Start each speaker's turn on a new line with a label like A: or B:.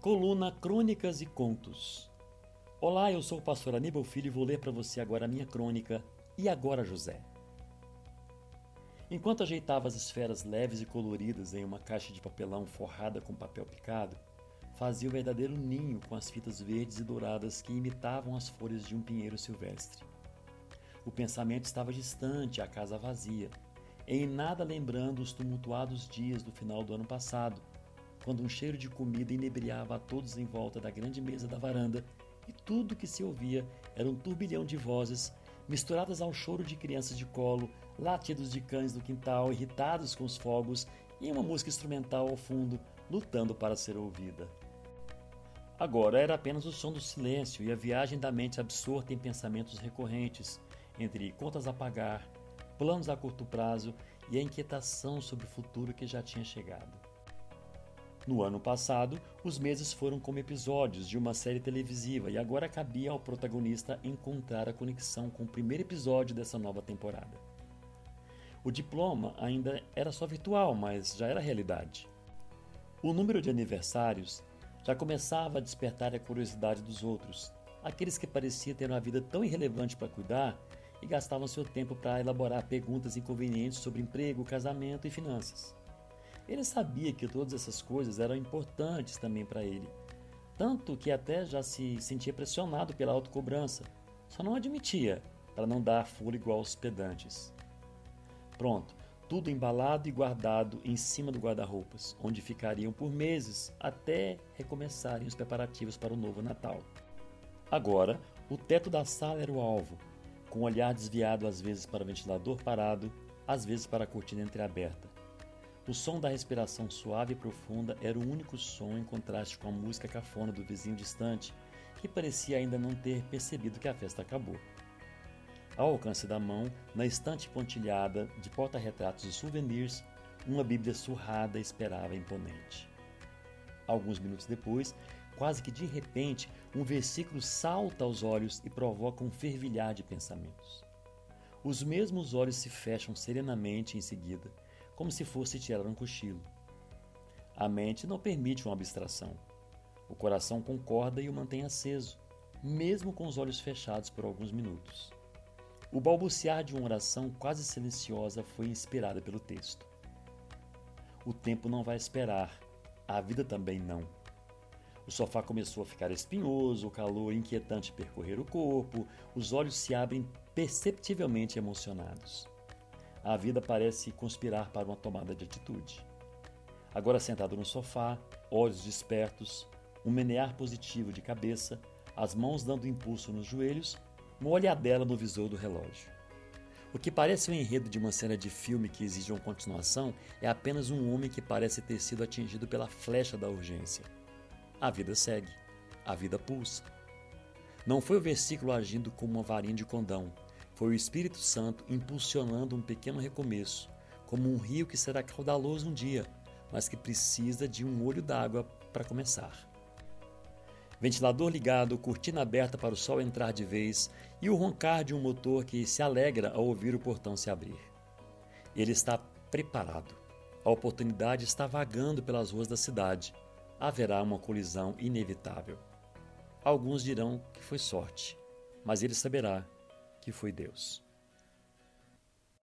A: Coluna Crônicas e Contos. Olá, eu sou o pastor Aníbal Filho e vou ler para você agora a minha crônica E Agora José. Enquanto ajeitava as esferas leves e coloridas em uma caixa de papelão forrada com papel picado, fazia o verdadeiro ninho com as fitas verdes e douradas que imitavam as folhas de um pinheiro silvestre. O pensamento estava distante, a casa vazia, em nada lembrando os tumultuados dias do final do ano passado, quando um cheiro de comida inebriava a todos em volta da grande mesa da varanda e tudo que se ouvia era um turbilhão de vozes misturadas ao choro de crianças de colo, latidos de cães no quintal irritados com os fogos e uma música instrumental ao fundo lutando para ser ouvida. Agora era apenas o som do silêncio e a viagem da mente absorta em pensamentos recorrentes, entre contas a pagar, planos a curto prazo e a inquietação sobre o futuro que já tinha chegado. No ano passado, os meses foram como episódios de uma série televisiva e agora cabia ao protagonista encontrar a conexão com o primeiro episódio dessa nova temporada. O diploma ainda era só virtual, mas já era realidade. O número de aniversários já começava a despertar a curiosidade dos outros, aqueles que pareciam ter uma vida tão irrelevante para cuidar e gastavam seu tempo para elaborar perguntas inconvenientes sobre emprego, casamento e finanças. Ele sabia que todas essas coisas eram importantes também para ele, tanto que até já se sentia pressionado pela autocobrança, só não admitia, para não dar fôlego aos pedantes. Pronto, tudo embalado e guardado em cima do guarda-roupas, onde ficariam por meses até recomeçarem os preparativos para o novo Natal. Agora, o teto da sala era o alvo, com o olhar desviado às vezes para o ventilador parado, às vezes para a cortina entreaberta. O som da respiração suave e profunda era o único som em contraste com a música cafona do vizinho distante, que parecia ainda não ter percebido que a festa acabou. Ao alcance da mão, na estante pontilhada de porta-retratos e souvenirs, uma Bíblia surrada esperava imponente. Alguns minutos depois, quase que de repente, um versículo salta aos olhos e provoca um fervilhar de pensamentos. Os mesmos olhos se fecham serenamente em seguida como se fosse tirar um cochilo. A mente não permite uma abstração. O coração concorda e o mantém aceso, mesmo com os olhos fechados por alguns minutos. O balbuciar de uma oração quase silenciosa foi inspirada pelo texto. O tempo não vai esperar, a vida também não. O sofá começou a ficar espinhoso, o calor inquietante percorrer o corpo, os olhos se abrem perceptivelmente emocionados a vida parece conspirar para uma tomada de atitude. Agora sentado no sofá, olhos despertos, um menear positivo de cabeça, as mãos dando impulso nos joelhos, uma olhadela no visor do relógio. O que parece um enredo de uma cena de filme que exige uma continuação é apenas um homem que parece ter sido atingido pela flecha da urgência. A vida segue, a vida pulsa. Não foi o versículo agindo como uma varinha de condão, foi o Espírito Santo impulsionando um pequeno recomeço, como um rio que será caudaloso um dia, mas que precisa de um olho d'água para começar. Ventilador ligado, cortina aberta para o sol entrar de vez e o roncar de um motor que se alegra ao ouvir o portão se abrir. Ele está preparado. A oportunidade está vagando pelas ruas da cidade. Haverá uma colisão inevitável. Alguns dirão que foi sorte, mas ele saberá que foi Deus.